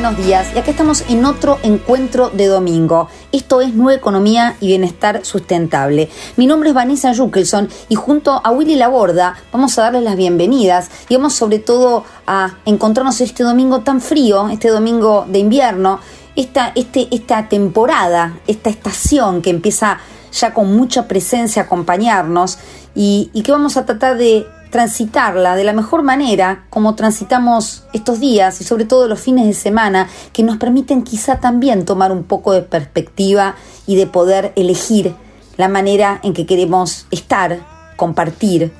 buenos días. Y acá estamos en otro encuentro de domingo. Esto es Nueva Economía y Bienestar Sustentable. Mi nombre es Vanessa Jukelson y junto a Willy Laborda vamos a darles las bienvenidas y vamos sobre todo a encontrarnos este domingo tan frío, este domingo de invierno, esta, este, esta temporada, esta estación que empieza ya con mucha presencia a acompañarnos y, y que vamos a tratar de transitarla de la mejor manera, como transitamos estos días y sobre todo los fines de semana, que nos permiten quizá también tomar un poco de perspectiva y de poder elegir la manera en que queremos estar, compartir.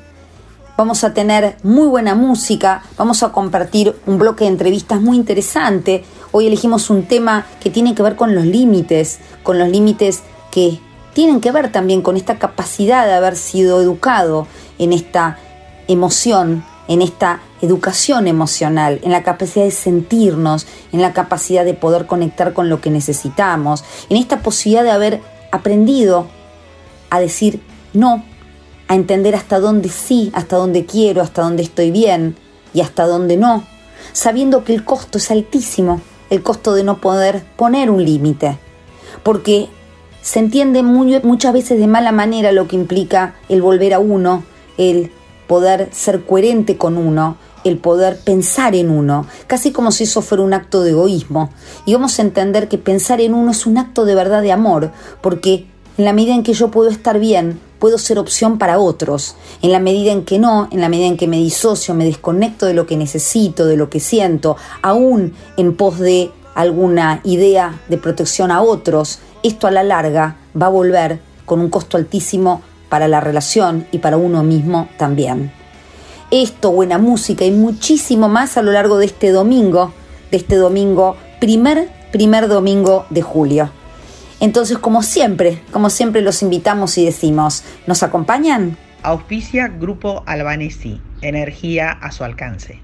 Vamos a tener muy buena música, vamos a compartir un bloque de entrevistas muy interesante. Hoy elegimos un tema que tiene que ver con los límites, con los límites que tienen que ver también con esta capacidad de haber sido educado en esta emoción, en esta educación emocional, en la capacidad de sentirnos, en la capacidad de poder conectar con lo que necesitamos, en esta posibilidad de haber aprendido a decir no, a entender hasta dónde sí, hasta dónde quiero, hasta dónde estoy bien y hasta dónde no, sabiendo que el costo es altísimo, el costo de no poder poner un límite, porque se entiende muchas veces de mala manera lo que implica el volver a uno, el poder ser coherente con uno, el poder pensar en uno, casi como si eso fuera un acto de egoísmo. Y vamos a entender que pensar en uno es un acto de verdad de amor, porque en la medida en que yo puedo estar bien, puedo ser opción para otros. En la medida en que no, en la medida en que me disocio, me desconecto de lo que necesito, de lo que siento, aún en pos de alguna idea de protección a otros, esto a la larga va a volver con un costo altísimo para la relación y para uno mismo también. Esto, buena música y muchísimo más a lo largo de este domingo, de este domingo, primer, primer domingo de julio. Entonces, como siempre, como siempre los invitamos y decimos, ¿nos acompañan? Auspicia Grupo Albanesi, energía a su alcance.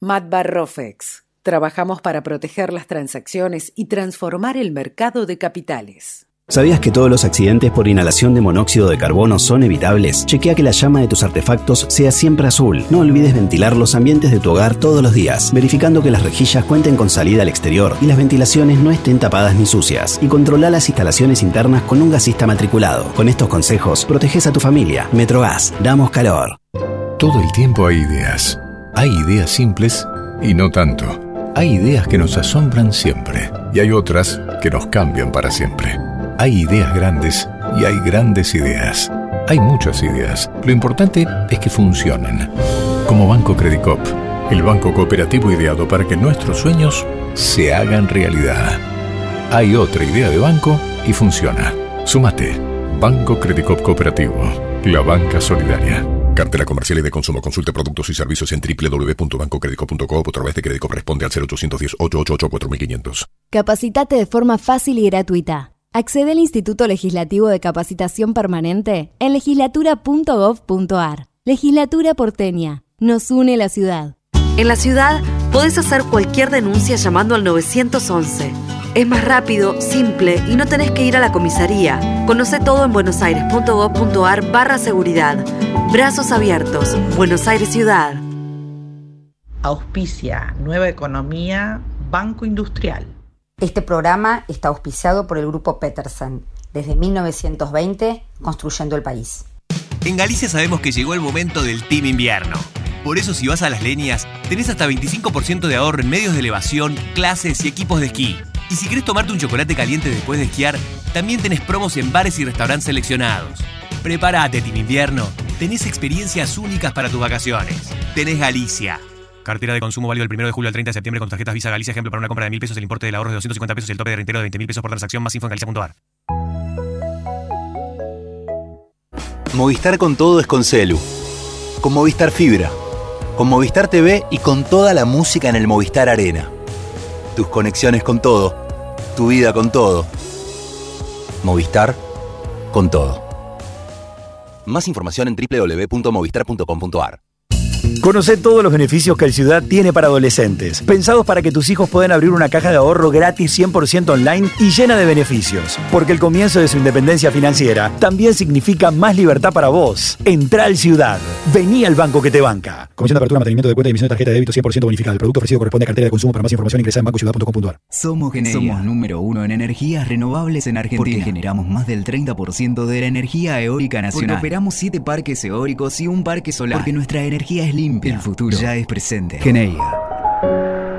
Matbar Rofex. Trabajamos para proteger las transacciones y transformar el mercado de capitales. ¿Sabías que todos los accidentes por inhalación de monóxido de carbono son evitables? Chequea que la llama de tus artefactos sea siempre azul. No olvides ventilar los ambientes de tu hogar todos los días, verificando que las rejillas cuenten con salida al exterior y las ventilaciones no estén tapadas ni sucias. Y controla las instalaciones internas con un gasista matriculado. Con estos consejos, proteges a tu familia. Metrogas, damos calor. Todo el tiempo hay ideas. Hay ideas simples y no tanto. Hay ideas que nos asombran siempre y hay otras que nos cambian para siempre. Hay ideas grandes y hay grandes ideas. Hay muchas ideas. Lo importante es que funcionen. Como Banco Credicop, el banco cooperativo ideado para que nuestros sueños se hagan realidad. Hay otra idea de banco y funciona. Súmate. Banco Credicop Cooperativo. La banca solidaria. Cartela comercial y de consumo. Consulte productos y servicios en www.bancocredico.com o a través de Credicop responde al 0810 888 4500. Capacitate de forma fácil y gratuita. Accede al Instituto Legislativo de Capacitación Permanente en legislatura.gov.ar. Legislatura porteña. Nos une la ciudad. En la ciudad podés hacer cualquier denuncia llamando al 911. Es más rápido, simple y no tenés que ir a la comisaría. Conoce todo en buenosaires.gov.ar barra seguridad. Brazos abiertos. Buenos Aires Ciudad. Auspicia Nueva Economía, Banco Industrial. Este programa está auspiciado por el grupo Peterson, desde 1920 construyendo el país. En Galicia sabemos que llegó el momento del Team Invierno. Por eso si vas a las leñas, tenés hasta 25% de ahorro en medios de elevación, clases y equipos de esquí. Y si querés tomarte un chocolate caliente después de esquiar, también tenés promos en bares y restaurantes seleccionados. Prepárate, Team Invierno. Tenés experiencias únicas para tus vacaciones. Tenés Galicia. Cartera de consumo válido del 1 de julio al 30 de septiembre con tarjetas Visa Galicia. Ejemplo, para una compra de 1.000 pesos, el importe del ahorro de 250 pesos y el tope de reintegro de 20.000 pesos por transacción. Más info en galicia.ar. Movistar con todo es con Celu. Con Movistar Fibra. Con Movistar TV y con toda la música en el Movistar Arena. Tus conexiones con todo. Tu vida con todo. Movistar con todo. Más información en www.movistar.com.ar. Conoce todos los beneficios que el Ciudad tiene para adolescentes, pensados para que tus hijos puedan abrir una caja de ahorro gratis 100% online y llena de beneficios. Porque el comienzo de su independencia financiera también significa más libertad para vos. Entra al Ciudad. Vení al banco que te banca. Comisión de apertura, mantenimiento de cuenta y emisión de tarjeta de débito 100% bonificada. El producto ofrecido corresponde a cartera de consumo. Para más información ingresa en bancociudad.com.ar. Somos Geneia. Somos número uno en energías renovables en Argentina. Porque generamos más del 30% de la energía eólica nacional. Porque operamos 7 parques eólicos y un parque solar. Porque nuestra energía es limpia. El futuro ya es presente. Geneia.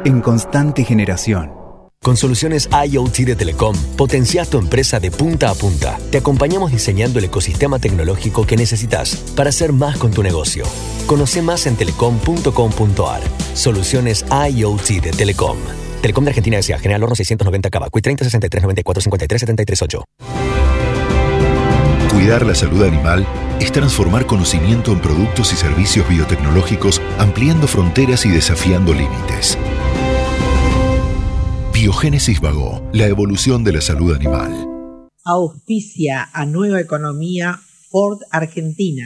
En constante generación. Con soluciones IoT de Telecom, potencias tu empresa de punta a punta. Te acompañamos diseñando el ecosistema tecnológico que necesitas para hacer más con tu negocio. Conoce más en telecom.com.ar. Soluciones IoT de Telecom. Telecom de Argentina S.A. General Horno 690 Cava. 30 63 94 53 73 8. Cuidar la salud animal es transformar conocimiento en productos y servicios biotecnológicos, ampliando fronteras y desafiando límites. Biogénesis Vago, la evolución de la salud animal. Auspicia a Nueva Economía Ford Argentina.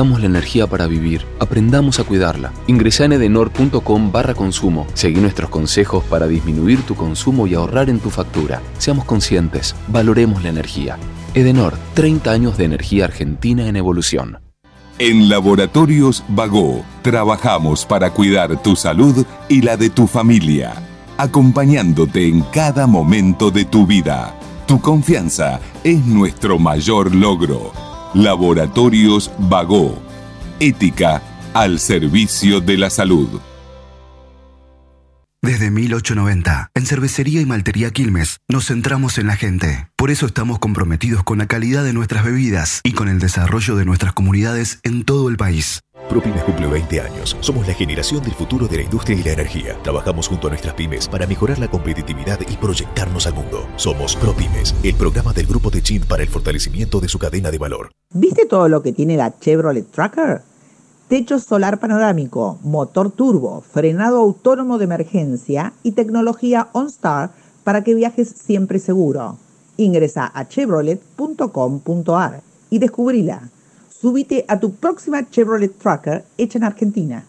la energía para vivir. Aprendamos a cuidarla. Ingresa en edenor.com barra consumo. Seguí nuestros consejos para disminuir tu consumo y ahorrar en tu factura. Seamos conscientes. Valoremos la energía. Edenor, 30 años de energía argentina en evolución. En Laboratorios Vago, trabajamos para cuidar tu salud y la de tu familia, acompañándote en cada momento de tu vida. Tu confianza es nuestro mayor logro. Laboratorios Vago. Ética al servicio de la salud. Desde 1890, en Cervecería y Maltería Quilmes, nos centramos en la gente. Por eso estamos comprometidos con la calidad de nuestras bebidas y con el desarrollo de nuestras comunidades en todo el país. ProPymes cumple 20 años. Somos la generación del futuro de la industria y la energía. Trabajamos junto a nuestras pymes para mejorar la competitividad y proyectarnos al mundo. Somos ProPymes, el programa del grupo de Chin para el fortalecimiento de su cadena de valor. ¿Viste todo lo que tiene la Chevrolet Tracker? Techo solar panorámico, motor turbo, frenado autónomo de emergencia y tecnología OnStar para que viajes siempre seguro. Ingresa a chevrolet.com.ar y descubrila. Súbite a tu próxima Chevrolet Tracker hecha en Argentina.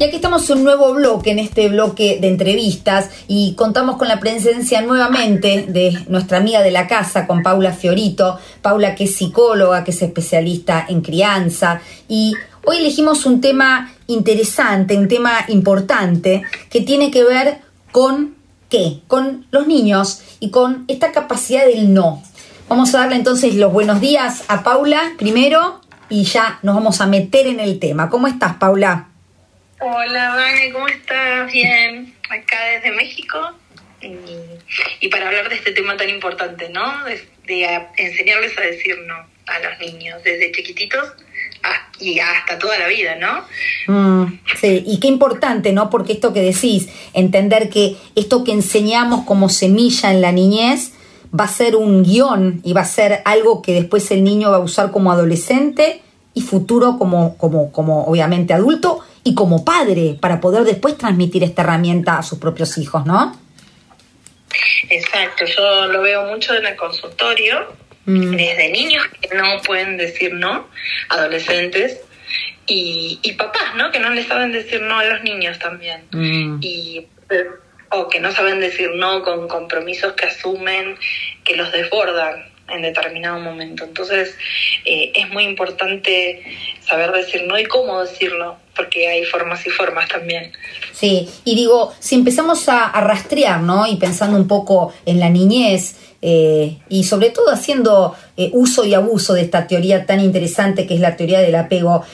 Y aquí estamos en un nuevo bloque, en este bloque de entrevistas, y contamos con la presencia nuevamente de nuestra amiga de la casa, con Paula Fiorito. Paula que es psicóloga, que es especialista en crianza, y hoy elegimos un tema interesante, un tema importante, que tiene que ver con qué? Con los niños y con esta capacidad del no. Vamos a darle entonces los buenos días a Paula primero y ya nos vamos a meter en el tema. ¿Cómo estás, Paula? Hola, Vane, ¿cómo estás? Bien, acá desde México. Y, para hablar de este tema tan importante, ¿no? De, enseñarles a decir no a los niños desde chiquititos y hasta toda la vida, ¿no? Mm, sí, y qué importante, ¿no? Porque esto que decís, entender que esto que enseñamos como semilla en la niñez va a ser un guion y va a ser algo que después el niño va a usar como adolescente y futuro como, como, como obviamente adulto y como padre para poder después transmitir esta herramienta a sus propios hijos, ¿no? Exacto, yo lo veo mucho en el consultorio, mm. desde niños que no pueden decir no, adolescentes, y, y, papás, ¿no? Que no le saben decir no a los niños también. Mm. Y, o que no saben decir no con compromisos que asumen que los desbordan en determinado momento. Entonces eh, es muy importante saber decir no y cómo decirlo, porque hay formas y formas también. Sí, y digo, si empezamos a, rastrear, ¿no? Y pensando un poco en la niñez, eh, y sobre todo haciendo eh, uso y abuso de esta teoría tan interesante que es la teoría del apego,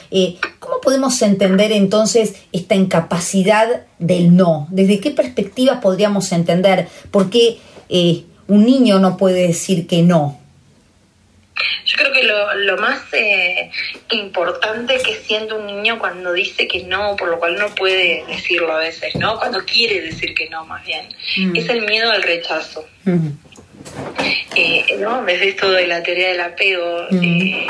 ¿cómo podemos entender entonces esta incapacidad del no? ¿Desde qué perspectiva podríamos entender? Porque un niño no puede decir que no? Yo creo que lo, lo más eh, importante que siente un niño cuando dice que no, por lo cual no puede decirlo a veces, ¿no? Cuando quiere decir que no, más bien, Mm. es el miedo al rechazo. Eh, ¿no? ¿Ves esto de la teoría del apego? Eh,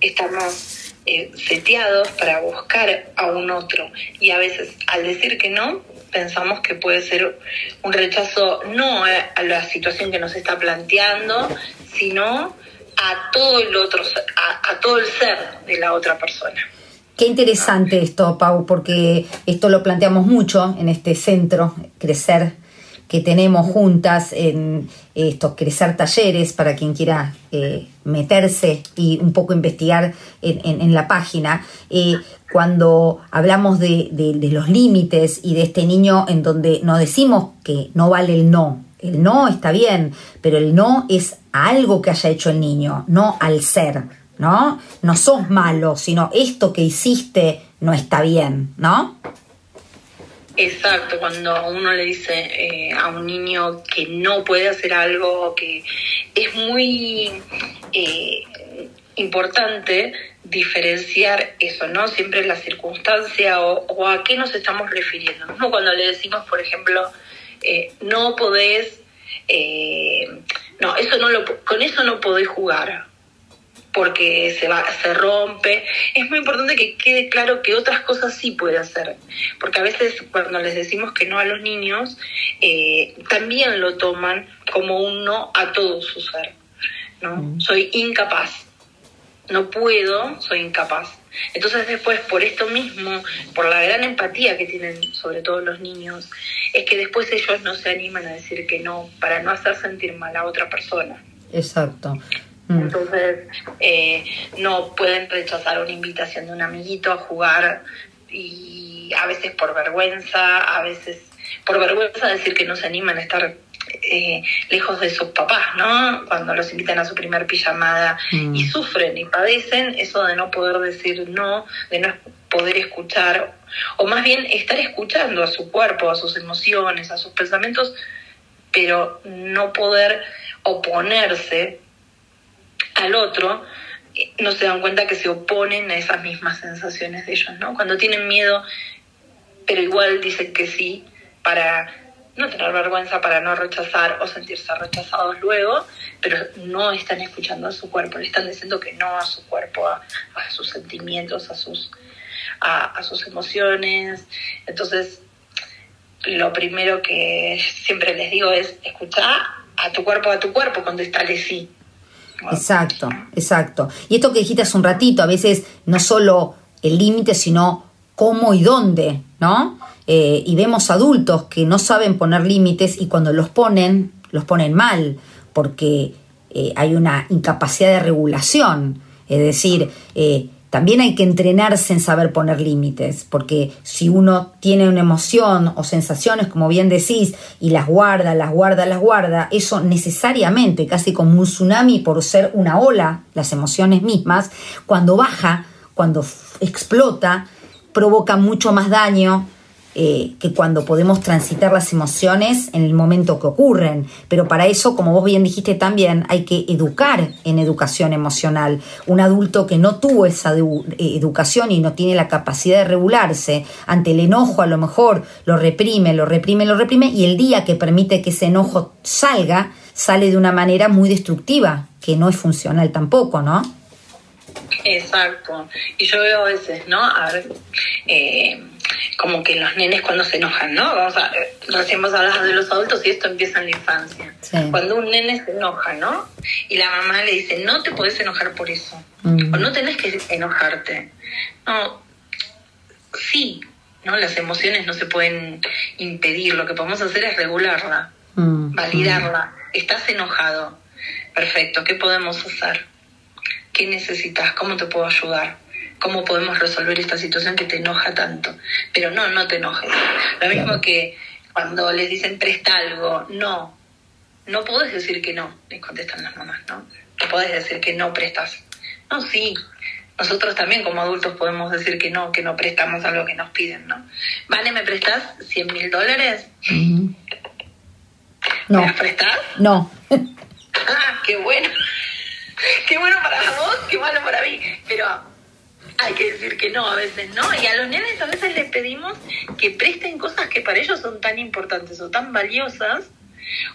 estamos eh, seteados para buscar a un otro y a veces al decir que no pensamos que puede ser un rechazo no a la situación que nos está planteando, sino a todo el otro, a, todo el ser de la otra persona. Qué interesante esto, Pau, porque esto lo planteamos mucho en este centro, Crecer, que tenemos juntas en estos Crecer Talleres, para quien quiera eh, meterse y un poco investigar en, la página. Eh, cuando hablamos de, de- de los límites y de este niño en donde no decimos que no vale el no. El no está bien, pero el no es algo que haya hecho el niño, no al ser. ¿no? No sos malo, sino esto que hiciste no está bien, ¿no? Exacto, cuando uno le dice eh, a un niño que no puede hacer algo, que es muy eh, importante diferenciar eso, ¿no? Siempre la circunstancia o, o a qué nos estamos refiriendo. ¿no? Cuando le decimos, por ejemplo, eh, no podés, eh, no, eso no lo, con eso no podés jugar porque se va se rompe. Es muy importante que quede claro que otras cosas sí puede hacer porque a veces cuando les decimos que no a los niños eh, también lo toman como un no a todo su ser no soy incapaz no puedo soy incapaz entonces después por esto mismo por la gran empatía que tienen sobre todo los niños es que después ellos no se animan a decir que no para no hacer sentir mal a otra persona Exacto. Mm. entonces, eh, no pueden rechazar una invitación de un amiguito a jugar y a veces por vergüenza, a veces por vergüenza decir que no se animan a estar eh, lejos de sus papás, ¿no? Cuando los invitan a su primer pijamada Mm. y sufren y padecen eso de no poder decir no, de no poder escuchar, o más bien estar escuchando a su cuerpo, a sus emociones, a sus pensamientos, pero no poder oponerse al otro, eh, no se dan cuenta que se oponen a esas mismas sensaciones de ellos, ¿no? Cuando tienen miedo, pero igual dicen que sí para no tener vergüenza, para no rechazar o sentirse rechazados luego, pero no están escuchando a su cuerpo, le están diciendo que no a su cuerpo, a, sus sentimientos, a sus, a, a sus emociones. Entonces, lo primero que siempre les digo es escuchar a tu cuerpo, a tu cuerpo, contestale sí. Exacto, exacto. Y esto que dijiste hace un ratito, a veces no solo el límite, sino cómo y dónde, ¿no? Eh, y vemos adultos que no saben poner límites y cuando los ponen, los ponen mal, porque eh, hay una incapacidad de regulación. Es decir, eh, también hay que entrenarse en saber poner límites, porque si uno tiene una emoción o sensaciones, como bien decís, y las guarda, las guarda, las guarda, eso necesariamente, casi como un tsunami por ser una ola, las emociones mismas, cuando baja, cuando explota, provoca mucho más daño eh, que cuando podemos transitar las emociones en el momento que ocurren. Pero para eso, como vos bien dijiste también, hay que educar en educación emocional. Un adulto que no tuvo esa eh, educación y no tiene la capacidad de regularse ante el enojo, a lo mejor lo reprime, lo reprime, lo reprime, y el día que permite que ese enojo salga, sale de una manera muy destructiva, que no es funcional tampoco, ¿no? Exacto. Y yo veo a veces, ¿no? A ver, eh, como que los nenes cuando se enojan, ¿no? Vamos a, eh, recién vos hablabas de los adultos y esto empieza en la infancia. Sí. Cuando un nene se enoja, ¿no? Y la mamá le dice, no te podés enojar por eso. Mm. O no tenés que enojarte. No, sí, ¿no? Las emociones no se pueden impedir. Lo que podemos hacer es regularla, Mm. validarla. Estás enojado. Perfecto, ¿qué podemos hacer? ¿Qué necesitas? ¿Cómo te puedo ayudar? ¿Cómo podemos resolver esta situación que te enoja tanto? Pero no, no te enojes. Lo mismo que cuando les dicen presta algo, no. No podés decir que no, les contestan las mamás, ¿no? No podés decir que no prestas. No, sí. Nosotros también como adultos podemos decir que no, que no prestamos algo que nos piden, ¿no? Vale, ¿me prestas 100 mil dólares? No. ¿Me las prestás? No. Ah, qué bueno. Qué bueno para vos, qué malo para mí. Pero hay que decir que no a veces, ¿no? Y a los nenes a veces les pedimos que presten cosas que para ellos son tan importantes o tan valiosas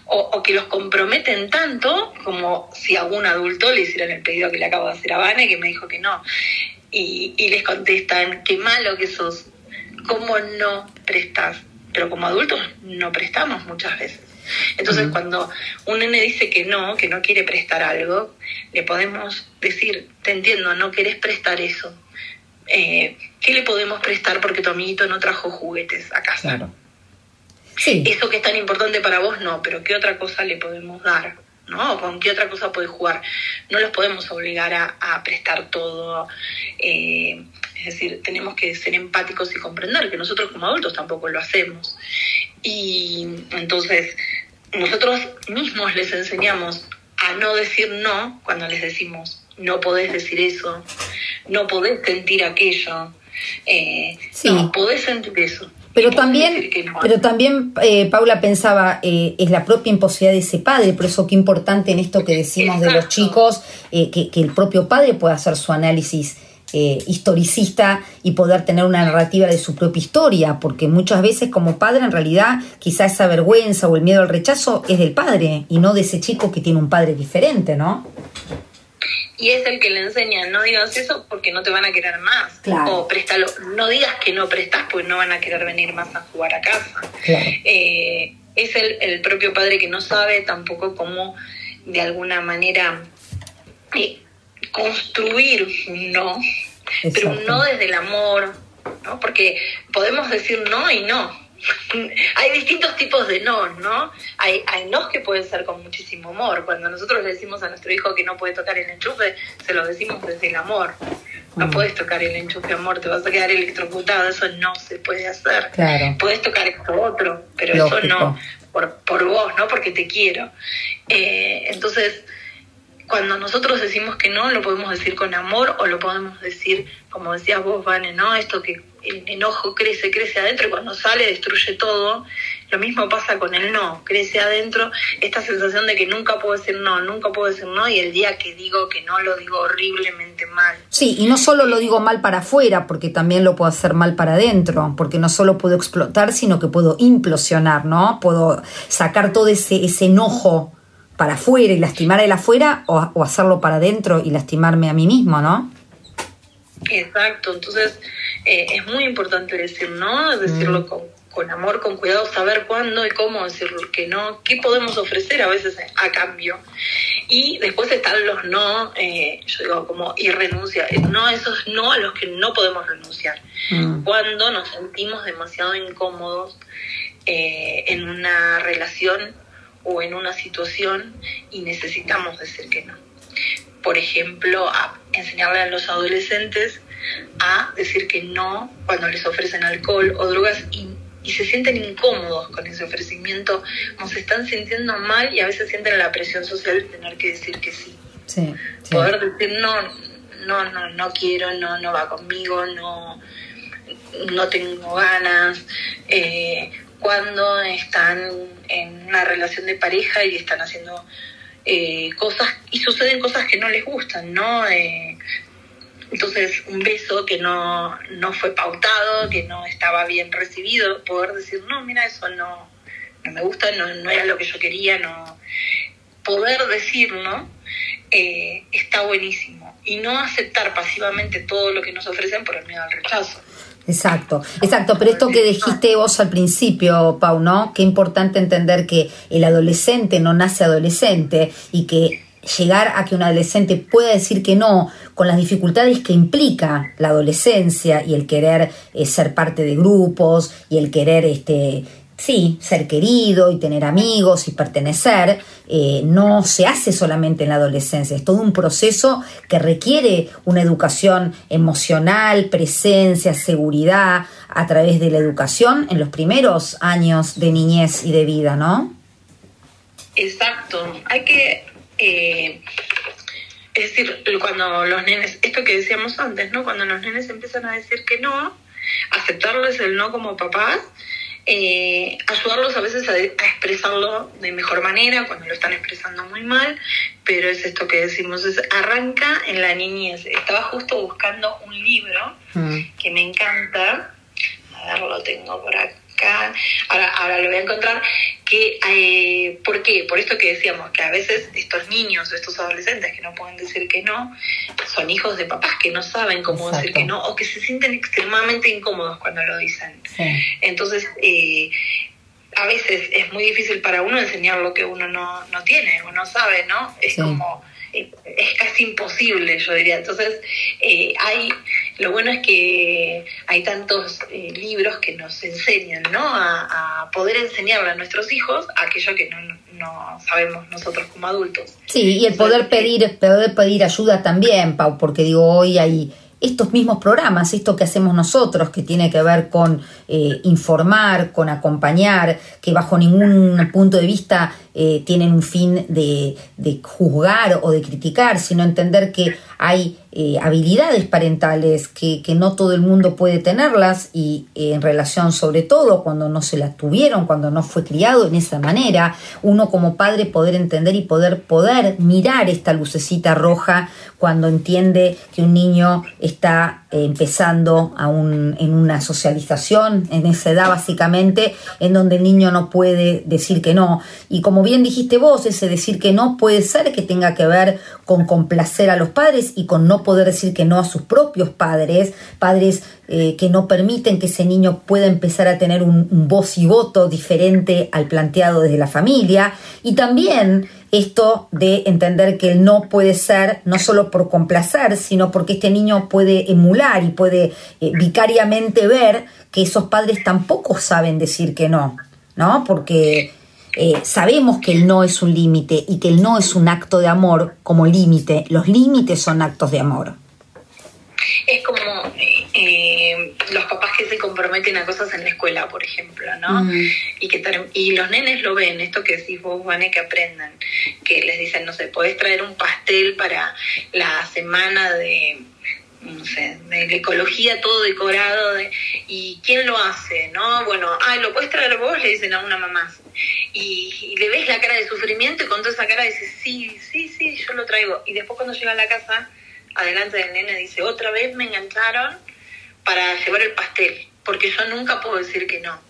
o, o que los comprometen tanto como si algún adulto le hicieran el pedido que le acabo de hacer a Vane, que me dijo que no. Y, y les contestan, qué malo que sos, ¿cómo no prestás? Pero como adultos no prestamos muchas veces. Entonces, cuando un nene dice que no, que no quiere prestar algo, le podemos decir, te entiendo, no querés prestar eso. Eh, ¿Qué le podemos prestar porque tu amiguito no trajo juguetes a casa? Claro. Sí. Eso que es tan importante para vos, no, pero ¿qué otra cosa le podemos dar? ¿No? ¿O ¿Con qué otra cosa puede jugar? No los podemos obligar a, a prestar todo. eh, es decir, tenemos que ser empáticos y comprender que nosotros como adultos tampoco lo hacemos. Y entonces, nosotros mismos les enseñamos a no decir no cuando les decimos no podés decir eso, no podés sentir aquello, eh, Sí. no podés sentir eso. Pero también, no. pero también eh, Paula pensaba, eh, es la propia imposibilidad de ese padre, por eso qué importante en esto que decimos de los chicos, eh, que, que el propio padre pueda hacer su análisis eh, historicista y poder tener una narrativa de su propia historia, porque muchas veces como padre en realidad quizá esa vergüenza o el miedo al rechazo es del padre y no de ese chico que tiene un padre diferente, ¿no? Y es el que le enseña, no digas eso porque no te van a querer más. Claro. O préstalo, no digas que no prestás porque no van a querer venir más a jugar a casa. Eh, es el, el propio padre que no sabe tampoco cómo de alguna manera eh, construir un no, pero un no desde el amor, ¿no? Porque podemos decir no y no. Hay distintos tipos de no, ¿no? Hay, hay nos que pueden ser con muchísimo amor. Cuando nosotros le decimos a nuestro hijo que no puede tocar el enchufe, se lo decimos desde el amor. No puedes tocar el enchufe, amor, te vas a quedar electrocutado, eso no se puede hacer. Claro. Puedes tocar esto otro, pero eso no, por, por vos, no porque te quiero. Eh, entonces, cuando nosotros decimos que no, lo podemos decir con amor o lo podemos decir, como decías vos, Vane, ¿no? Esto que el enojo crece, crece adentro y cuando sale destruye todo. Lo mismo pasa con el no, crece adentro esta sensación de que nunca puedo decir no, nunca puedo decir no y el día que digo que no lo digo horriblemente mal. Sí, y no solo lo digo mal para afuera, porque también lo puedo hacer mal para adentro, porque no solo puedo explotar, sino que puedo implosionar, ¿no? Puedo sacar todo ese, enojo para afuera y lastimar el afuera o, o hacerlo para adentro y lastimarme a mí mismo, ¿no? Exacto, entonces eh, es muy importante decir no, decirlo con, con amor, con cuidado, saber cuándo y cómo decirlo que no, qué podemos ofrecer a veces a cambio. Y después están los no, eh, yo digo como irrenuncia, no esos no a los que no podemos renunciar. Cuando nos sentimos demasiado incómodos eh, en una relación o en una situación y necesitamos decir que no por ejemplo, a enseñarle a los adolescentes a decir que no cuando les ofrecen alcohol o drogas y, y se sienten incómodos con ese ofrecimiento, o se están sintiendo mal y a veces sienten la presión social de tener que decir que sí. Sí. Poder decir no, no, no, no quiero, no, no va conmigo, no, no tengo ganas. Eh, cuando están en una relación de pareja y están haciendo eh, cosas y suceden cosas que no les gustan, ¿no? Eh, entonces, un beso que no, no fue pautado, que no estaba bien recibido, poder decir, no, mira, eso no, no me gusta, no, no era lo que yo quería, no. Poder decirlo eh, está buenísimo. Y no aceptar pasivamente todo lo que nos ofrecen por el miedo al rechazo. Exacto, exacto, pero esto que dijiste vos al principio, Pau, ¿no? Qué importante entender que el adolescente no nace adolescente y que llegar a que un adolescente pueda decir que no con las dificultades que implica la adolescencia y el querer eh, ser parte de grupos y el querer este sí, ser querido y tener amigos y pertenecer, eh, no se hace solamente en la adolescencia, es todo un proceso que requiere una educación emocional, presencia, seguridad a través de la educación en los primeros años de niñez y de vida, ¿no? Exacto. Hay que, eh, es decir, cuando los nenes, esto que decíamos antes, ¿no? Cuando los nenes empiezan a decir que no, aceptarles el no como papás, eh, ayudarlos a veces a, a, expresarlo de mejor manera cuando lo están expresando muy mal, pero es esto que decimos, es arranca en la niñez. Estaba justo buscando un libro Mm. que me encanta, a ver, lo tengo por acá, ahora, ahora lo voy a encontrar, que, eh, ¿por qué? Por esto que decíamos, que a veces estos niños, estos adolescentes que no pueden decir que no, son hijos de papás que no saben cómo decir que no, o que se sienten extremadamente incómodos cuando lo dicen. Sí. Entonces, eh, a veces es muy difícil para uno enseñar lo que uno no, no tiene o no sabe, ¿no? Es Sí. como, eh, es casi imposible, yo diría. Entonces, eh, hay, lo bueno es que hay tantos eh, libros que nos enseñan, ¿no? A, a poder enseñarle a nuestros hijos aquello que no, no sabemos nosotros como adultos. Sí, y el poder pedir, poder pedir ayuda también, Pau, porque digo, hoy hay estos mismos programas, esto que hacemos nosotros, que tiene que ver con eh, informar, con acompañar, que bajo ningún punto de vista eh, tienen un fin de, de juzgar o de criticar, sino entender que hay eh, habilidades parentales que, que no todo el mundo puede tenerlas y eh, en relación sobre todo cuando no se las tuvieron, cuando no fue criado en esa manera, uno como padre poder entender y poder poder mirar esta lucecita roja cuando entiende que un niño está eh, empezando a en una socialización, en esa edad básicamente, en donde el niño no puede decir que no. Y como bien dijiste vos, ese decir que no puede ser que tenga que ver con complacer a los padres y con no poder decir que no a sus propios padres, padres eh, que no permiten que ese niño pueda empezar a tener un, voz y voto diferente al planteado desde la familia. Y también esto de entender que el no puede ser no solo por complacer, sino porque este niño puede emular y puede eh, vicariamente ver que esos padres tampoco saben decir que no, ¿no? Porque eh, sabemos que el no es un límite y que el no es un acto de amor como límite. Los límites son actos de amor. Es como eh, los papás que se comprometen a cosas en la escuela, por ejemplo, ¿no? Mm. Y que y los nenes lo ven, esto que decís vos, Vane, que aprendan, que les dicen, no sé, podés traer un pastel para la semana de, no sé, de ecología, todo decorado, de, y quién lo hace, ¿no? Bueno, ay, lo puedes traer vos, le dicen a una mamá. Y, y le ves la cara de sufrimiento y con toda esa cara dices, sí, sí, sí, yo lo traigo. Y después cuando llega a la casa, adelante del nene dice, otra vez me engancharon para llevar el pastel, porque yo nunca puedo decir que no.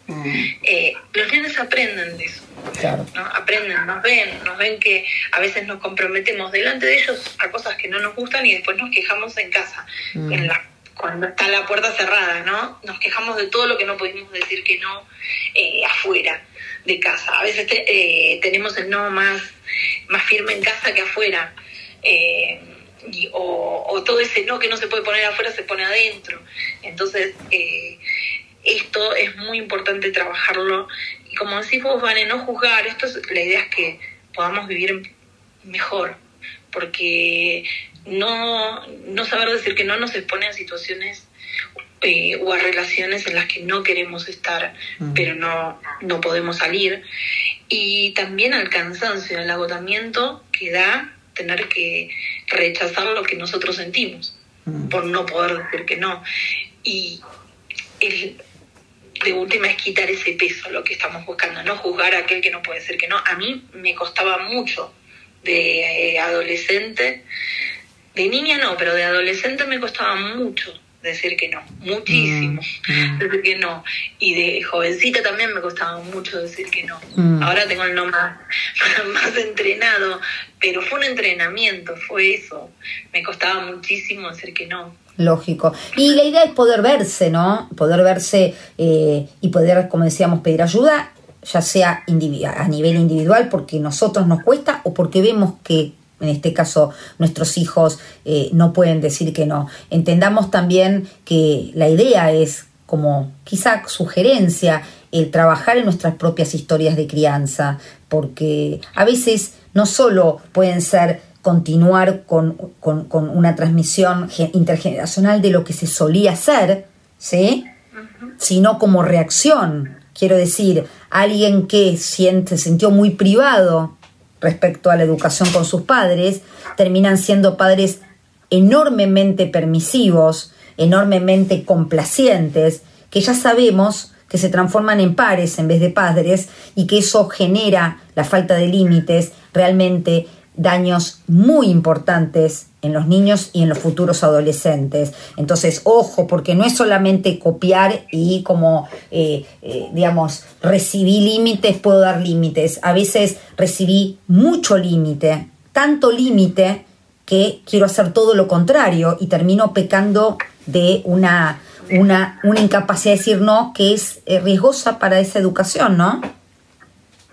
Eh, los nenes aprenden de eso, Claro. ¿no? aprenden, nos ven, nos ven que a veces nos comprometemos delante de ellos a cosas que no nos gustan y después nos quejamos en casa, Mm. en la, cuando está la puerta cerrada, ¿no? Nos quejamos de todo lo que no pudimos decir que no eh, afuera de casa. A veces te- eh, tenemos el no más, más firme en casa que afuera. Eh, y- o, o todo ese no que no se puede poner afuera se pone adentro. Entonces, eh, esto es muy importante trabajarlo. Y como decís vos, Vane, no juzgar, esto es, la idea es que podamos vivir mejor, porque no, no saber decir que no nos expone a situaciones eh, o a relaciones en las que no queremos estar, pero no, no podemos salir. Y también al cansancio, al agotamiento que da tener que rechazar lo que nosotros sentimos, por no poder decir que no. Y el, de última es quitar ese peso, lo que estamos buscando, no juzgar a aquel que no puede decir que no. A mí me costaba mucho de eh, adolescente, de niña no, pero de adolescente me costaba mucho decir que no, muchísimo decir que no. Y de jovencita también me costaba mucho decir que no. Mm. Ahora tengo el no más, más entrenado, pero fue un entrenamiento, fue eso. Me costaba muchísimo decir que no. Lógico. Y la idea es poder verse, ¿no? Poder verse eh, y poder, como decíamos, pedir ayuda, ya sea a nivel individual porque nosotros nos cuesta o porque vemos que en este caso nuestros hijos eh, no pueden decir que no. Entendamos también que la idea es como quizá sugerencia el trabajar en nuestras propias historias de crianza, porque a veces no solo pueden ser continuar con, con- con una transmisión ge- intergeneracional de lo que se solía hacer, ¿sí? sino como reacción. Quiero decir, alguien que siente, se sintió muy privado respecto a la educación con sus padres, terminan siendo padres enormemente permisivos, enormemente complacientes, que ya sabemos que se transforman en pares en vez de padres y que eso genera la falta de límites, realmente daños muy importantes en los niños y en los futuros adolescentes. Entonces, ojo, porque no es solamente copiar y como, eh, eh, digamos, recibí límites, puedo dar límites. A veces recibí mucho límite, tanto límite que quiero hacer todo lo contrario y termino pecando de una, una, una incapacidad de decir no que es eh, riesgosa para esa educación, ¿no?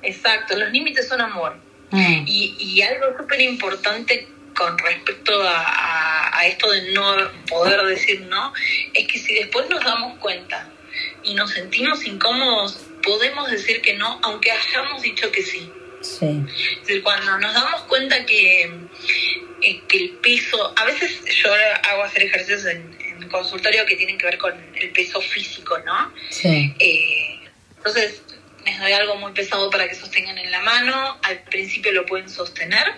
Exacto, los límites son amor. Mm. Y, y algo súper importante con respecto a, a, esto de no poder decir no, es que si después nos damos cuenta y nos sentimos incómodos, podemos decir que no, aunque hayamos dicho que sí. Sí. Es decir, cuando nos damos cuenta que, eh, que el peso, a veces yo hago hacer ejercicios en, en consultorio que tienen que ver con el peso físico, ¿no? Sí. Eh, entonces, les doy algo muy pesado para que sostengan en la mano, al principio lo pueden sostener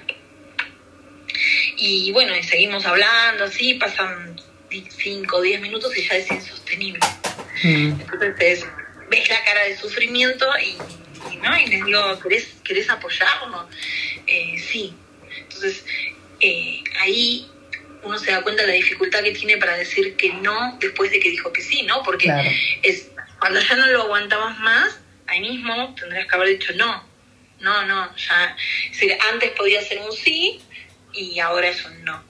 y bueno, y seguimos hablando así, pasan 5 o 10 minutos y ya es insostenible. Mm. Entonces ves la cara de sufrimiento y, y, ¿no? y les digo, ¿querés, querés apoyarnos? Eh, sí. Entonces eh, ahí uno se da cuenta de la dificultad que tiene para decir que no después de que dijo que sí, ¿no? Porque Claro. es cuando ya no lo aguantabas más, ahí mismo tendrías que haber dicho no. No, no, ya. Es decir, antes podía ser un sí y ahora es un no.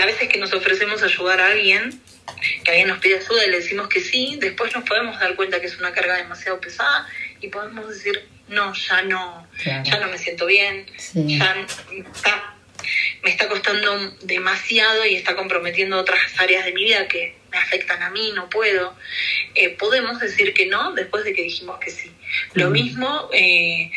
A veces que nos ofrecemos ayudar a alguien, que alguien nos pide ayuda y le decimos que sí, después nos podemos dar cuenta que es una carga demasiado pesada y podemos decir, no, ya no, Claro. ya no me siento bien, Sí. ya está- me está costando demasiado y está comprometiendo otras áreas de mi vida que me afectan a mí, no puedo. Eh, podemos decir que no después de que dijimos que sí. Lo mismo eh,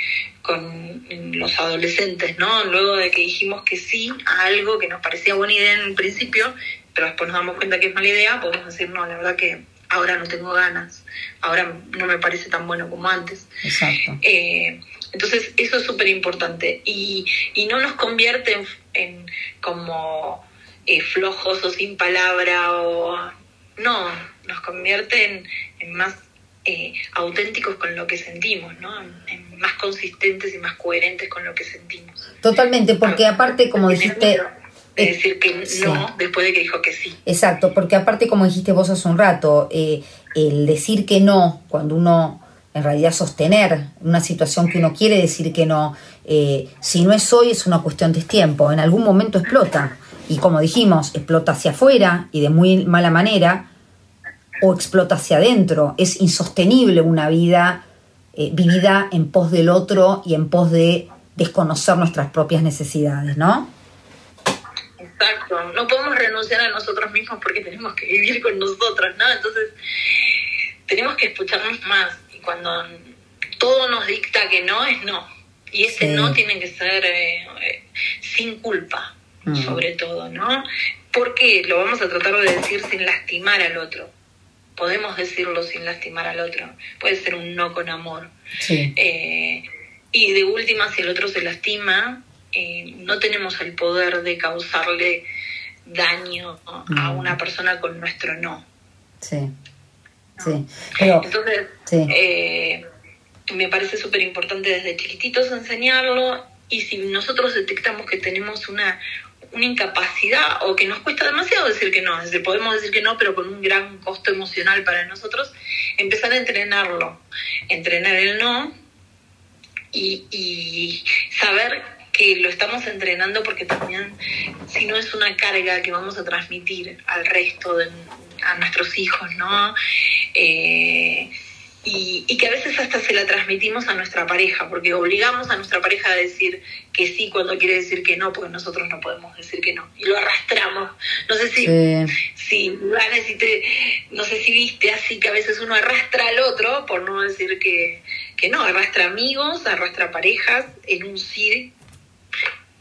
con los adolescentes, ¿no? Luego de que dijimos que sí a algo que nos parecía buena idea en el principio, pero después nos damos cuenta que es mala idea, podemos decir, no, la verdad que ahora no tengo ganas, ahora no me parece tan bueno como antes. Exacto. Eh, entonces, eso es súper importante y, y no nos convierte en, en como eh, flojos o sin palabra o... No, nos convierte en, en más eh, auténticos con lo que sentimos, ¿no? Más consistentes y más coherentes con lo que sentimos. Totalmente, porque aparte, como dijiste, Es decir que Sí. no después de que dijo que sí. Exacto, porque aparte, como dijiste vos hace un rato, eh, el decir que no, cuando uno en realidad sostener una situación que uno quiere decir que no, eh, si no es hoy es una cuestión de tiempo, en algún momento explota. Y como dijimos, explota hacia afuera y de muy mala manera, o explota hacia adentro. Es insostenible una vida eh, vivida en pos del otro y en pos de desconocer nuestras propias necesidades, ¿no? Exacto, no podemos renunciar a nosotros mismos porque tenemos que vivir con nosotros, ¿no? Entonces, tenemos que escucharnos más y cuando todo nos dicta que no, es no. Y ese Sí. no tiene que ser eh, eh, sin culpa, Mm. sobre todo, ¿no? Porque lo vamos a tratar de decir sin lastimar al otro. Podemos decirlo sin lastimar al otro. Puede ser un no con amor. Sí. Eh, y de última, si el otro se lastima, eh, no tenemos el poder de causarle daño a Mm. una persona con nuestro no. Sí. Sí. Pero, Entonces, sí. eh, me parece súper importante desde chiquititos enseñarlo y si nosotros detectamos que tenemos una, una incapacidad o que nos cuesta demasiado decir que no, es decir, podemos decir que no, pero con un gran costo emocional para nosotros, empezar a entrenarlo, entrenar el no y, y saber que lo estamos entrenando porque también si no es una carga que vamos a transmitir al resto de a nuestros hijos, ¿no? Eh, y, y que a veces hasta se la transmitimos a nuestra pareja, porque obligamos a nuestra pareja a decir que sí cuando quiere decir que no, porque nosotros no podemos decir que no. Y lo arrastramos. No sé si, si, si te- no sé si viste así que a veces uno arrastra al otro, por no decir que, que no, arrastra amigos, arrastra parejas en un sí,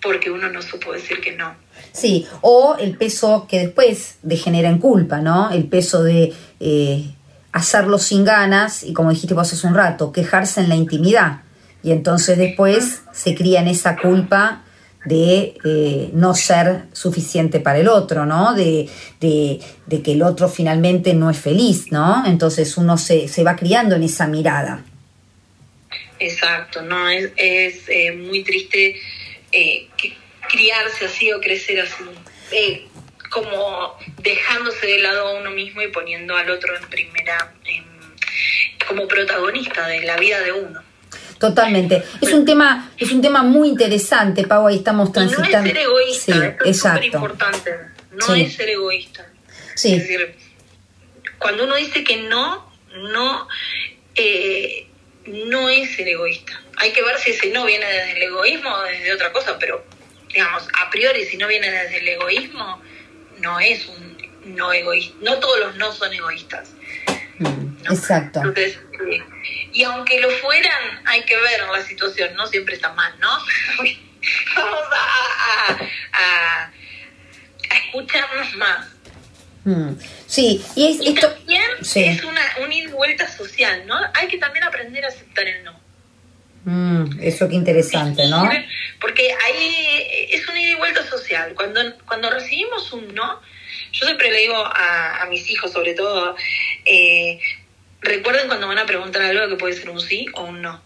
porque uno no supo decir que no. Sí, o el peso que después degenera en culpa, ¿no? El peso de eh, hacerlo sin ganas y como dijiste vos hace un rato, quejarse en la intimidad. Y entonces después se cría en esa culpa de eh, no ser suficiente para el otro, ¿no? De, de, que el otro finalmente no es feliz, ¿no? Entonces uno se, se va criando en esa mirada. Exacto, ¿no? Es, es eh, muy triste eh, criarse así o crecer así. Como dejándose de lado a uno mismo y poniendo al otro en primera, como protagonista de la vida de uno. Totalmente. Es un tema, es un tema muy interesante, Pau, ahí estamos transitando. no es ser egoísta, es súper importante. No es ser egoísta. Sí. Es decir, cuando uno dice que no, no, eh, no es ser egoísta. Hay que ver si ese no viene desde el egoísmo o desde otra cosa, pero digamos, a priori si no viene desde el egoísmo, no es un no egoísta. No todos los no son egoístas. Exacto. Entonces, eh, y aunque lo fueran, hay que ver la situación, no siempre está mal, ¿no? Vamos a, a, escucharnos más. Mm. Sí, y, es, esto, también es una, un ida y vuelta social, ¿no? Hay que también aprender a aceptar el no. Mm, eso qué interesante, ¿no? Porque ahí es un ida y vuelta social. Cuando, cuando recibimos un no, yo siempre le digo a, a mis hijos, sobre todo, eh, recuerden cuando van a preguntar algo que puede ser un sí o un no.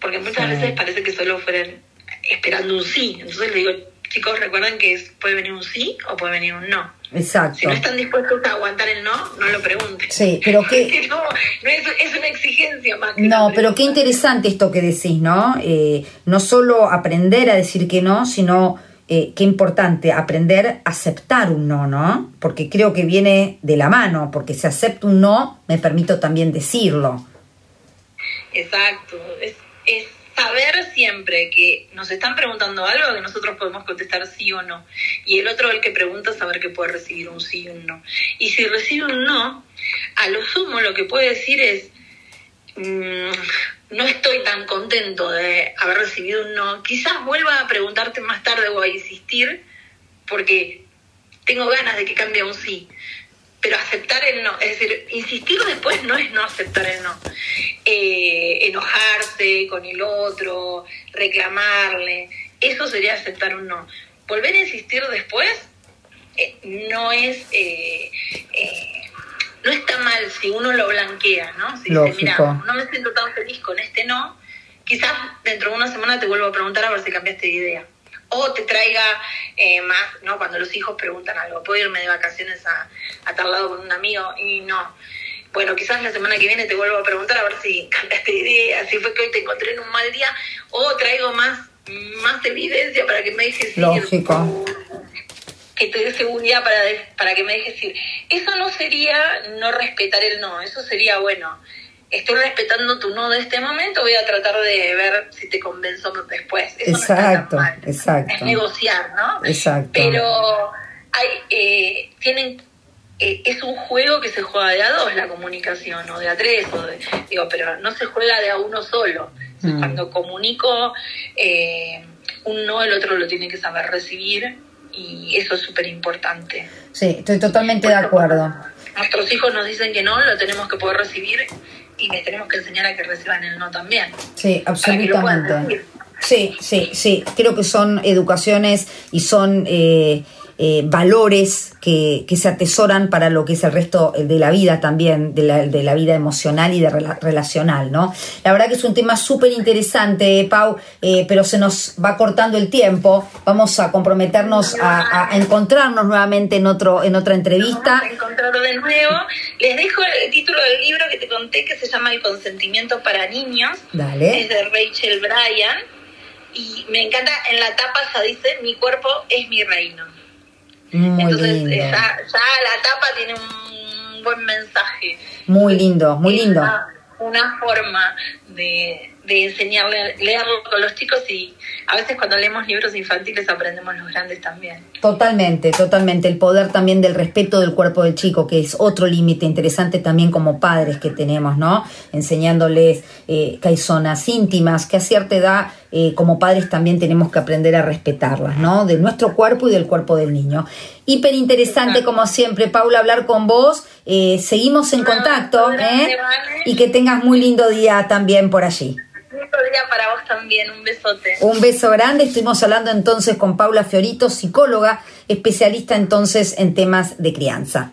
Porque muchas veces parece que solo fueran esperando un sí. Entonces le digo, chicos, recuerden que puede venir un sí o puede venir un no. Exacto. Si no están dispuestos a aguantar el no, no lo pregunten. Sí, pero qué... no, no es, es, una exigencia más. Que no, pero qué interesante esto que decís, ¿no? Eh, no solo aprender a decir que no, sino eh, qué importante aprender a aceptar un no, ¿no? Porque creo que viene de la mano, porque si acepto un no, me permito también decirlo. Exacto, es, saber siempre que nos están preguntando algo que nosotros podemos contestar sí o no. Y el otro, el que pregunta, saber que puede recibir un sí o un no. Y si recibe un no, a lo sumo lo que puede decir es, mm, no estoy tan contento de haber recibido un no, quizás vuelva a preguntarte más tarde o a insistir porque tengo ganas de que cambie un sí. Pero aceptar el no, es decir, insistir después no es no aceptar el no. Eh, enojarse con el otro, reclamarle, eso sería aceptar un no. Volver a insistir después eh, no es eh, no está mal si uno lo blanquea, ¿no? Si dice, mira, no me siento tan feliz con este no, quizás dentro de una semana te vuelvo a preguntar a ver si cambiaste de idea. O te traiga eh, más, ¿no? Cuando los hijos preguntan algo, ¿puedo irme de vacaciones a, a tal lado con un amigo? Y no. Bueno, quizás la semana que viene te vuelvo a preguntar a ver si cambiaste de idea, si fue que hoy te encontré en un mal día, o traigo más, más evidencia para que me dejes Lógico que te dé seguridad para, para que me dejes ir. Eso no sería no respetar el no, eso sería, bueno, estoy respetando tu no de este momento, voy a tratar de ver si te convenzo después. exacto, exacto. Es negociar, ¿no? Exacto. Pero hay, eh, tienen, eh, es un juego que se juega de a dos la comunicación, o de a tres, o digo, pero no se juega de a uno solo. Mm. Cuando comunico eh, un no, el otro lo tiene que saber recibir y eso es súper importante. Sí, estoy totalmente de acuerdo. Nuestros hijos nos dicen que no, lo tenemos que poder recibir y les tenemos que enseñar a que reciban el no también. Sí, absolutamente. Sí, sí, sí. Creo que son educaciones y son eh, eh, valores que, que, se atesoran para lo que es el resto de la vida también, de la, de la vida emocional y de relacional, ¿no? La verdad que es un tema súper interesante, Pau, eh, pero se nos va cortando el tiempo. Vamos a comprometernos a, encontrarnos nuevamente en otro en otra entrevista. Vamos a encontrar de nuevo. Les dejo el título del libro que te conté que se llama El consentimiento para niños. Dale. Es de Rachel Bryan. Y me encanta, en la tapa se dice, mi cuerpo es mi reino. Entonces, Ya, la tapa tiene un buen mensaje. Muy lindo, muy lindo. Una, forma de, de enseñarle, leerlo con los chicos y a veces cuando leemos libros infantiles aprendemos los grandes también. Totalmente, totalmente. El poder también del respeto del cuerpo del chico, que es otro límite interesante también como padres que tenemos, ¿no? Enseñándoles eh, que hay zonas íntimas, que a cierta edad eh, como padres también tenemos que aprender a respetarlas, ¿no? De nuestro cuerpo y del cuerpo del niño. Hiper interesante, como siempre, Paula, hablar con vos. Eh, seguimos en contacto, ¿eh? Y que tengas muy lindo día también por allí. día para vos también. Un besote. Un beso grande. Estuvimos hablando entonces con Paula Fiorito, psicóloga, especialista entonces en temas de crianza.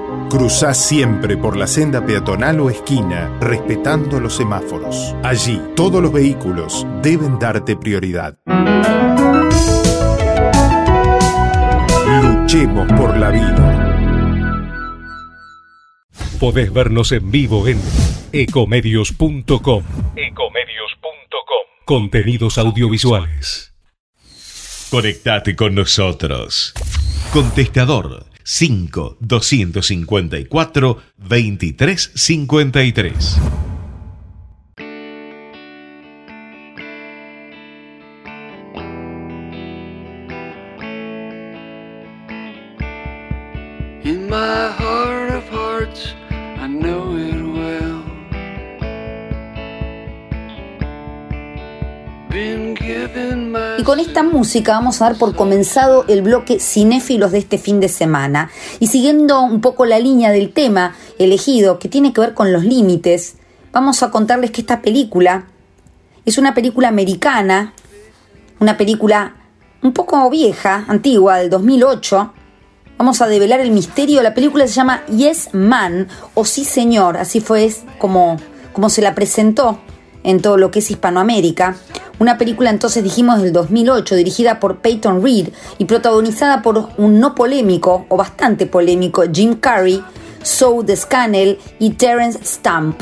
Cruzá siempre por la senda peatonal o esquina, respetando los semáforos. Allí, todos los vehículos deben darte prioridad. Luchemos por la vida. Podés vernos en vivo en ecomedios.com. Contenidos audiovisuales. Conectate con nosotros. Contestador 5 254 2353. In my Y con esta música vamos a dar por comenzado el bloque cinéfilos de este fin de semana. Y siguiendo un poco la línea del tema elegido, que tiene que ver con los límites, vamos a contarles que esta película es una película americana, una película un poco vieja, antigua, del 2008. Vamos a develar el misterio. La película se llama Yes Man o Sí Señor, así fue como, como se la presentó en todo lo que es Hispanoamérica. Una película entonces dijimos del 2008, dirigida por Peyton Reed y protagonizada por un no polémico o bastante polémico Jim Carrey, Zoe Deschanel y Terence Stamp.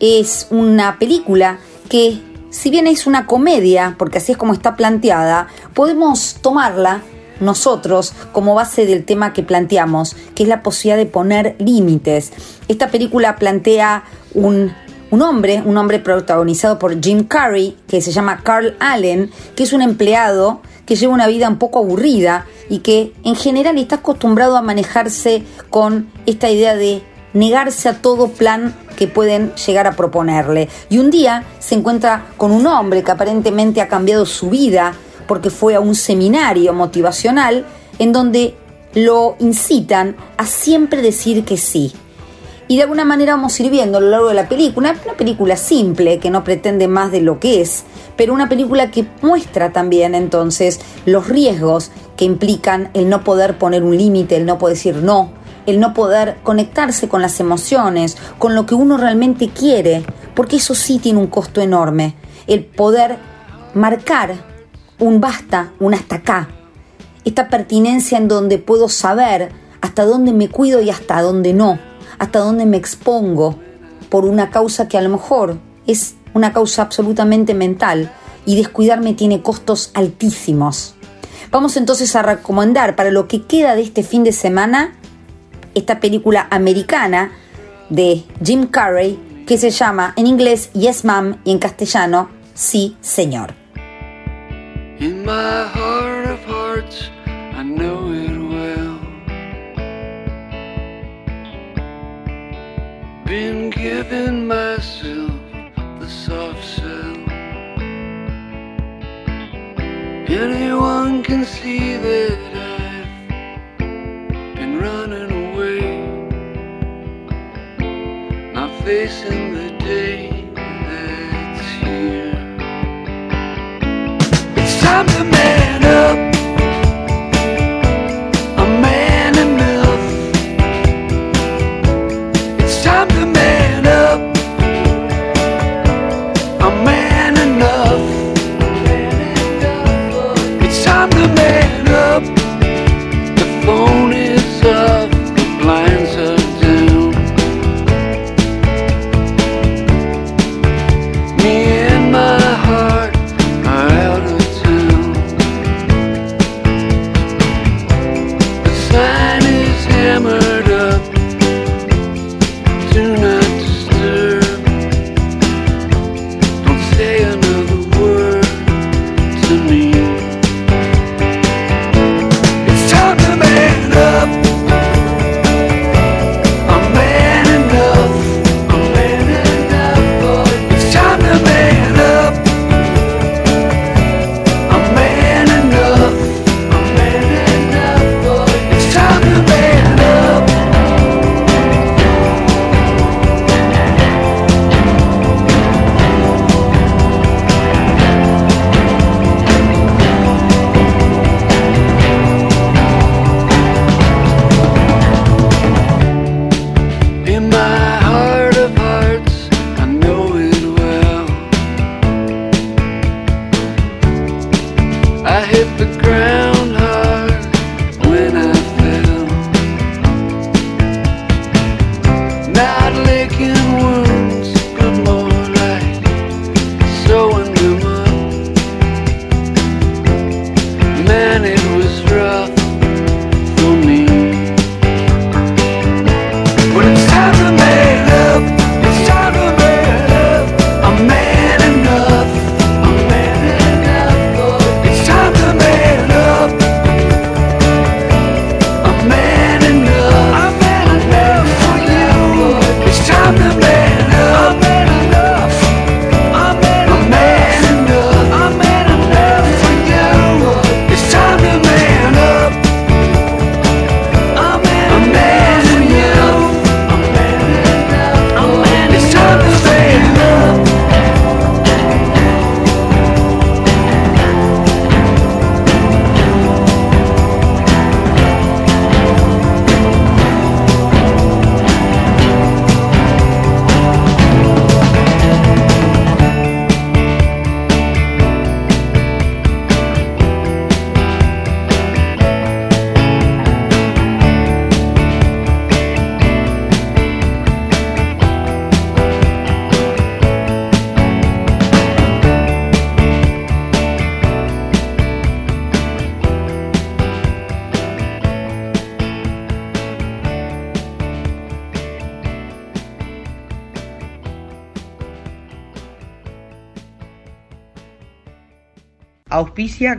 Es una película que, si bien es una comedia, porque así es como está planteada, podemos tomarla nosotros como base del tema que planteamos, que es la posibilidad de poner límites. Esta película plantea un, un hombre, un hombre protagonizado por Jim Carrey, que se llama Carl Allen, que es un empleado que lleva una vida un poco aburrida y que en general está acostumbrado a manejarse con esta idea de negarse a todo plan que pueden llegar a proponerle. Y un día se encuentra con un hombre que aparentemente ha cambiado su vida porque fue a un seminario motivacional en donde lo incitan a siempre decir que sí. Y de alguna manera vamos a ir a lo largo de la película, una película simple que no pretende más de lo que es, pero una película que muestra también entonces los riesgos que implican el no poder poner un límite, el no poder decir no, el no poder conectarse con las emociones, con lo que uno realmente quiere, porque eso sí tiene un costo enorme, el poder marcar un basta, un hasta acá, esta pertinencia en donde puedo saber hasta dónde me cuido y hasta dónde no, hasta dónde me expongo por una causa que a lo mejor es una causa absolutamente mental y descuidarme tiene costos altísimos. Vamos entonces a recomendar para lo que queda de este fin de semana esta película americana de Jim Carrey que se llama en inglés Yes Ma'am y en castellano Sí Señor. My heart of hearts, I know it Been giving myself the soft sell. Anyone can see that I've been running away, not facing the day that's here. It's time to man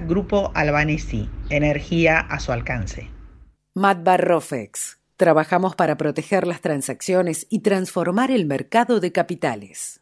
Grupo Albanesi, energía a su alcance. Matbar Rofex. Trabajamos para proteger las transacciones y transformar el mercado de capitales.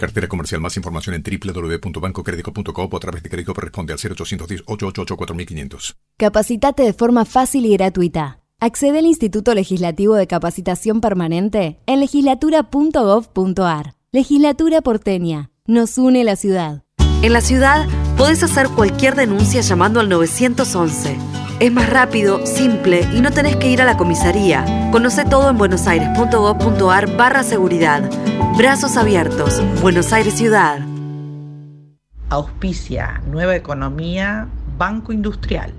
Cartera comercial. Más información en www.bancocredico.coop o a través de crédito responde al 0810 888 4500. Capacitate de forma fácil y gratuita. Accede al Instituto Legislativo de Capacitación Permanente en legislatura.gov.ar. Legislatura porteña. Nos une la ciudad. En la ciudad podés hacer cualquier denuncia llamando al 911. Es más rápido, simple y no tenés que ir a la comisaría. Conoce todo en buenosaires.gov.ar barra seguridad. Brazos abiertos. Buenos Aires Ciudad. Auspicia Nueva Economía, Banco Industrial.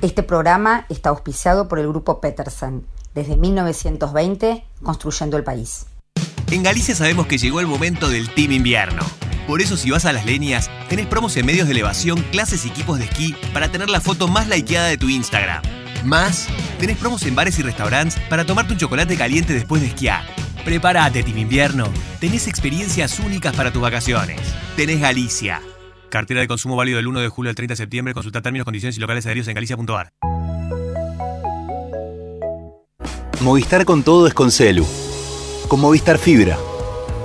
Este programa está auspiciado por el grupo Peterson, desde 1920 construyendo el país. En Galicia sabemos que llegó el momento del Team Invierno. Por eso si vas a las leñas, tenés promos en medios de elevación, clases y equipos de esquí para tener la foto más likeada de tu Instagram. Más, tenés promos en bares y restaurantes para tomarte un chocolate caliente después de esquiar. Prepárate, Team Invierno. Tenés experiencias únicas para tus vacaciones. Tenés Galicia. Cartera de consumo válido del 1 de julio al 30 de septiembre. Consulta términos, condiciones y locales adheridos en galicia.ar. Movistar con todo es con Celu. Con Movistar Fibra.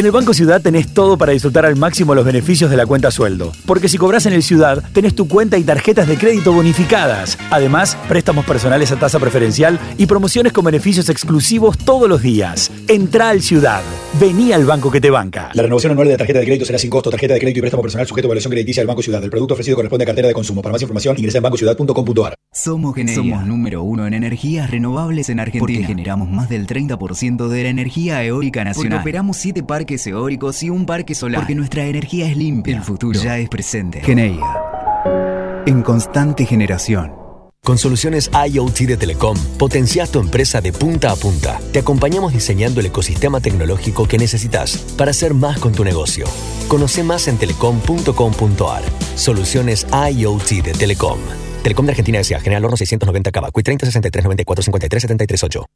En el Banco Ciudad tenés todo para disfrutar al máximo los beneficios de la cuenta sueldo. Porque si cobras en el Ciudad, tenés tu cuenta y tarjetas de crédito bonificadas. Además, préstamos personales a tasa preferencial y promociones con beneficios exclusivos todos los días. Entra al Ciudad. Vení al banco que te banca. La renovación anual de la tarjeta de crédito será sin costo. Tarjeta de crédito y préstamo personal sujeto a evaluación crediticia del Banco Ciudad. El producto ofrecido corresponde a cartera de consumo. Para más información, ingresa en bancociudad.com.ar. Somos Geneia. Somos número uno en energías renovables en Argentina. Porque generamos más del 30% de la energía eólica nacional. Porque operamos 7 parques eólicos y un parque solar. Porque nuestra energía es limpia. El futuro ya es presente. Geneia. En constante generación. Con soluciones IoT de Telecom, potencias tu empresa de punta a punta. Te acompañamos diseñando el ecosistema tecnológico que necesitas para hacer más con tu negocio. Conoce más en telecom.com.ar. Soluciones IoT de Telecom. Telecom de Argentina S.A. General Horno 690 Cava. Cui 30 63 94 53 73 8.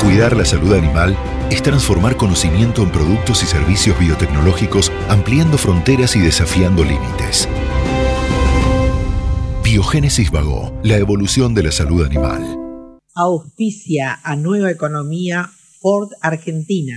Cuidar la salud animal es transformar conocimiento en productos y servicios biotecnológicos, ampliando fronteras y desafiando límites. Biogénesis Vago, la evolución de la salud animal. Auspicia a Nueva Economía Ford Argentina.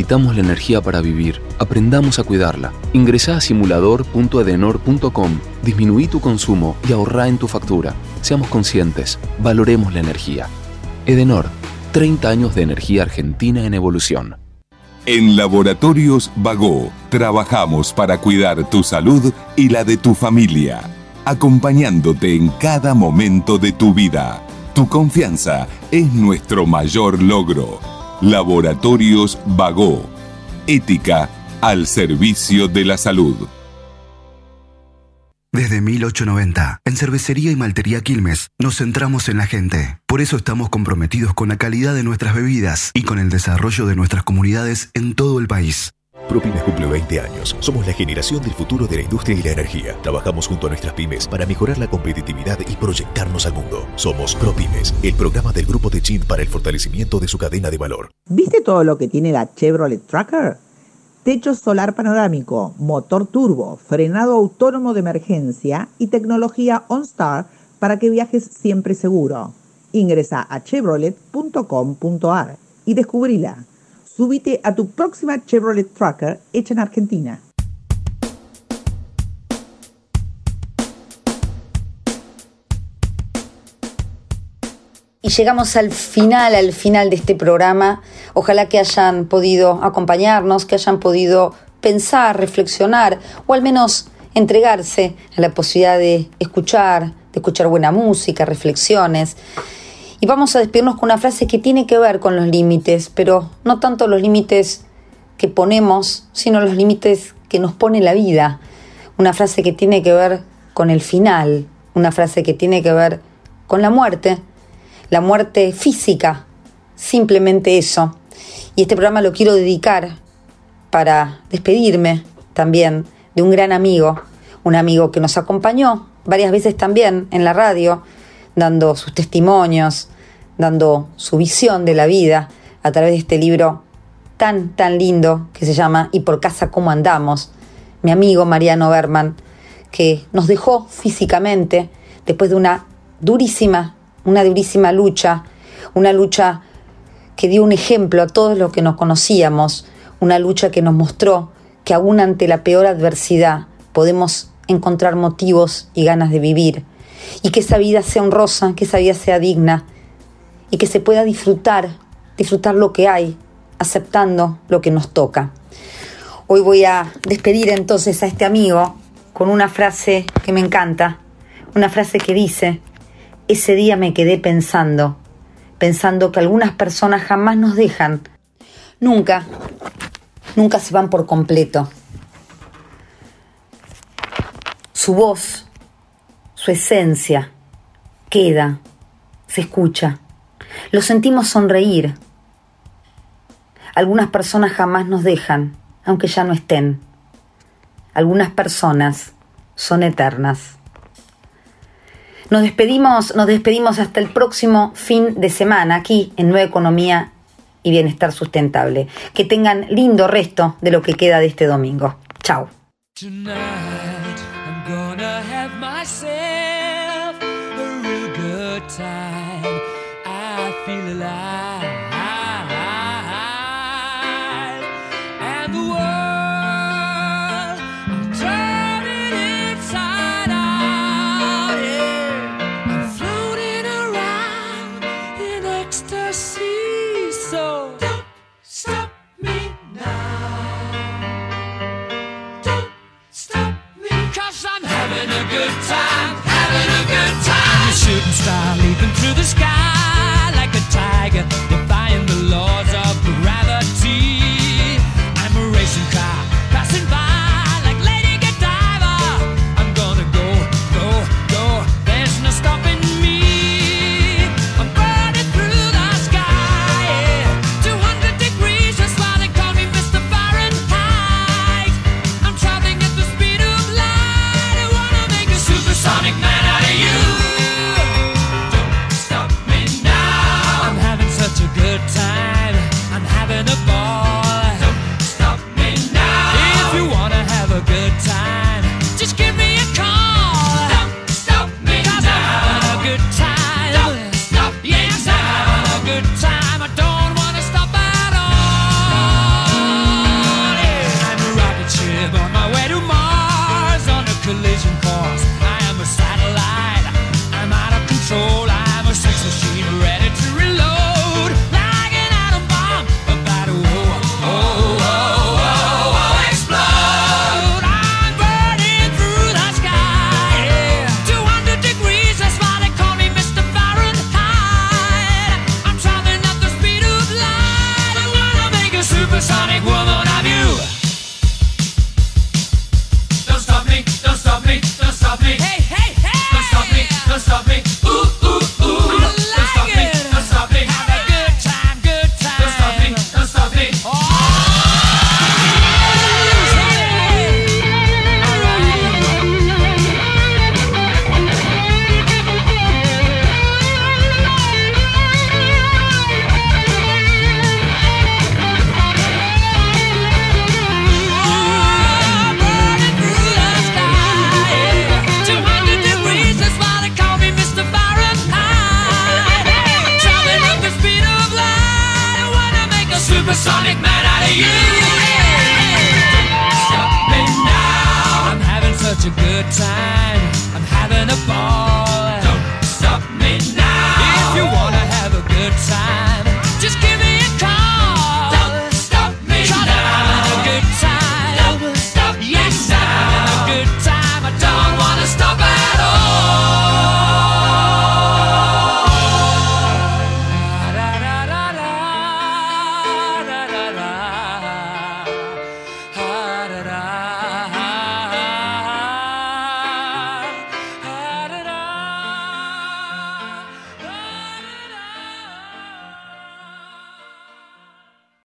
Necesitamos la energía para vivir. Aprendamos a cuidarla. Ingresa a simulador.edenor.com. Disminuí tu consumo y ahorra en tu factura. Seamos conscientes. Valoremos la energía. Edenor. 30 años de energía argentina en evolución. En Laboratorios Vago trabajamos para cuidar tu salud y la de tu familia, acompañándote en cada momento de tu vida. Tu confianza es nuestro mayor logro. Laboratorios Vago. Ética al servicio de la salud. Desde 1890, en Cervecería y Maltería Quilmes, nos centramos en la gente. Por eso estamos comprometidos con la calidad de nuestras bebidas y con el desarrollo de nuestras comunidades en todo el país. ProPymes cumple 20 años. Somos la generación del futuro de la industria y la energía. Trabajamos junto a nuestras pymes para mejorar la competitividad y proyectarnos al mundo. Somos ProPymes, el programa del grupo de Chin para el fortalecimiento de su cadena de valor. ¿Viste todo lo que tiene la Chevrolet Tracker? Techo solar panorámico, motor turbo, frenado autónomo de emergencia y tecnología OnStar para que viajes siempre seguro. Ingresa a chevrolet.com.ar y descubrila. Subite a tu próxima Chevrolet Tracker hecha en Argentina. Y llegamos al final, al final de este programa. Ojalá que hayan podido acompañarnos, que hayan podido pensar, reflexionar o al menos entregarse a la posibilidad de escuchar, de escuchar buena música, reflexiones. Y vamos a despedirnos con una frase que tiene que ver con los límites, pero no tanto los límites que ponemos, sino los límites que nos pone la vida. Una frase que tiene que ver con el final, una frase que tiene que ver con la muerte, la muerte física, simplemente eso. Y este programa lo quiero dedicar para despedirme también de un gran amigo, un amigo que nos acompañó varias veces también en la radio, dando sus testimonios, dando su visión de la vida a través de este libro tan, tan lindo que se llama Y por casa cómo andamos. Mi amigo Mariano Berman, que nos dejó físicamente después de una durísima, una durísima lucha, una lucha que dio un ejemplo a todos los que nos conocíamos, una lucha que nos mostró que aún ante la peor adversidad podemos encontrar motivos y ganas de vivir, y que esa vida sea honrosa, que esa vida sea digna, y que se pueda disfrutar, disfrutar lo que hay, aceptando lo que nos toca. Hoy voy a despedir entonces a este amigo con una frase que me encanta, una frase que dice, ese día me quedé pensando, pensando que algunas personas jamás nos dejan, nunca, nunca se van por completo. Su voz, su esencia, queda, se escucha. Lo sentimos sonreír. Algunas personas jamás nos dejan, aunque ya no estén. Algunas personas son eternas. Nos despedimos, nos despedimos hasta el próximo fin de semana aquí en Nueva Economía y Bienestar Sustentable. Que tengan lindo resto de lo que queda de este domingo. Chao. star leaping through the sky.